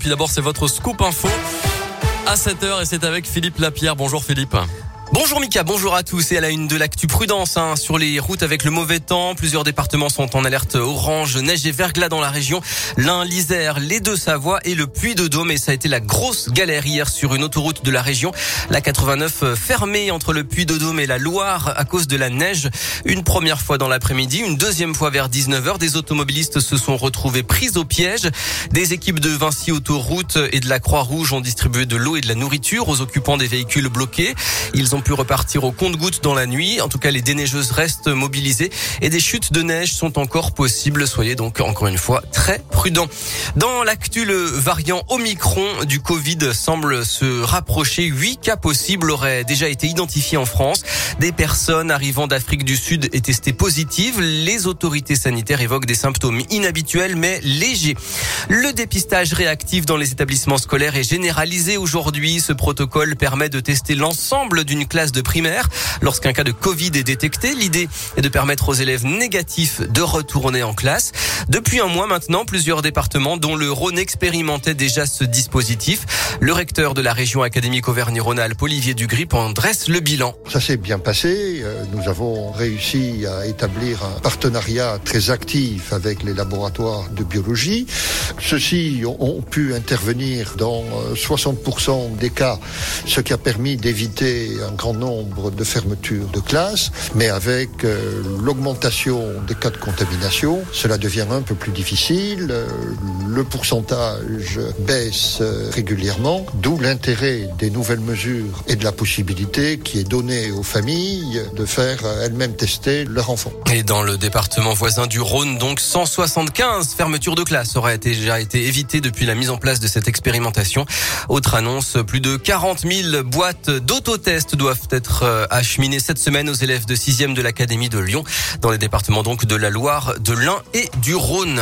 Puis d'abord, c'est votre scoop info à 7h et c'est avec Philippe Lapierre. Bonjour Philippe. Bonjour Mika, bonjour à tous et à la une de l'actu prudence hein, sur les routes avec le mauvais temps. Plusieurs départements sont en alerte orange, neige et verglas dans la région. L'Ain, l'Isère, les Deux-Savoie et le Puy-de-Dôme et ça a été la grosse galère hier sur une autoroute de la région. La 89 fermée entre le Puy-de-Dôme et la Loire à cause de la neige. Une première fois dans l'après-midi, une deuxième fois vers 19h, des automobilistes se sont retrouvés pris au piège. Des équipes de Vinci Autoroute et de la Croix-Rouge ont distribué de l'eau et de la nourriture aux occupants des véhicules bloqués. Ils pu repartir au compte-gouttes dans la nuit. En tout cas, les déneigeuses restent mobilisées et des chutes de neige sont encore possibles. Soyez donc encore une fois très prudents. Dans l'actu, le variant Omicron du Covid semble se rapprocher. Huit cas possibles auraient déjà été identifiés en France. Des personnes arrivant d'Afrique du Sud et testées positives. Les autorités sanitaires évoquent des symptômes inhabituels mais légers. Le dépistage réactif dans les établissements scolaires est généralisé aujourd'hui. Ce protocole permet de tester l'ensemble d'une classe de primaire. Lorsqu'un cas de Covid est détecté, l'idée est de permettre aux élèves négatifs de retourner en classe. Depuis un mois maintenant, plusieurs départements, dont le Rhône, expérimentaient déjà ce dispositif. Le recteur de la région académique Auvergne-Rhône-Alpes, Olivier Dugrip, en dresse le bilan. Ça s'est bien passé. Euh, nous avons réussi à établir un partenariat très actif avec les laboratoires de biologie. Ceux-ci ont pu intervenir dans 60% euh, des cas, ce qui a permis d'éviter un grand nombre de fermetures de classes, mais avec euh, l'augmentation des cas de contamination, cela devient un peu plus difficile. Euh, le pourcentage baisse euh, régulièrement, d'où l'intérêt des nouvelles mesures et de la possibilité qui est donnée aux familles de faire elles-mêmes tester leur enfant. Et dans le département voisin du Rhône, donc 175 fermetures de classes auraient déjà été évitées depuis la mise en place de cette expérimentation. Autre annonce, plus de 40 000 boîtes d'autotest doivent être euh, acheminées cette semaine aux élèves de 6e de l'Académie de Lyon, dans les départements donc de la Loire, de l'Ain et du Rhône.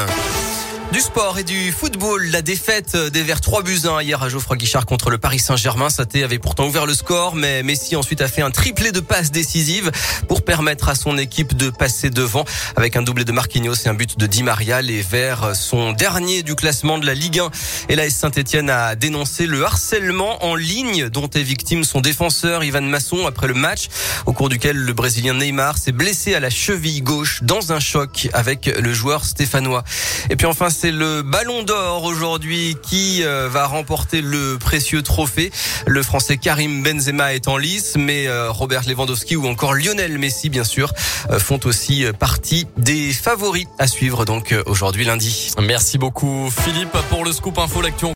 Du sport et du football, la défaite des Verts 3 buts 1 hier à Geoffroy Guichard contre le Paris Saint-Germain. Saté avait pourtant ouvert le score, mais Messi ensuite a fait un triplé de passes décisives pour permettre à son équipe de passer devant avec un doublé de Marquinhos et un but de Di Maria. Les Verts sont derniers du classement de la Ligue 1 et la Saint-Etienne a dénoncé le harcèlement en ligne dont est victime son défenseur Ivan Masson après le match au cours duquel le Brésilien Neymar s'est blessé à la cheville gauche dans un choc avec le joueur stéphanois. Et puis enfin, c'est le Ballon d'Or aujourd'hui qui euh, va remporter le précieux trophée. Le Français Karim Benzema est en lice, mais euh, Robert Lewandowski ou encore Lionel Messi, bien sûr, euh, font aussi partie des favoris à suivre donc aujourd'hui lundi. Merci beaucoup Philippe pour le scoop info l'action.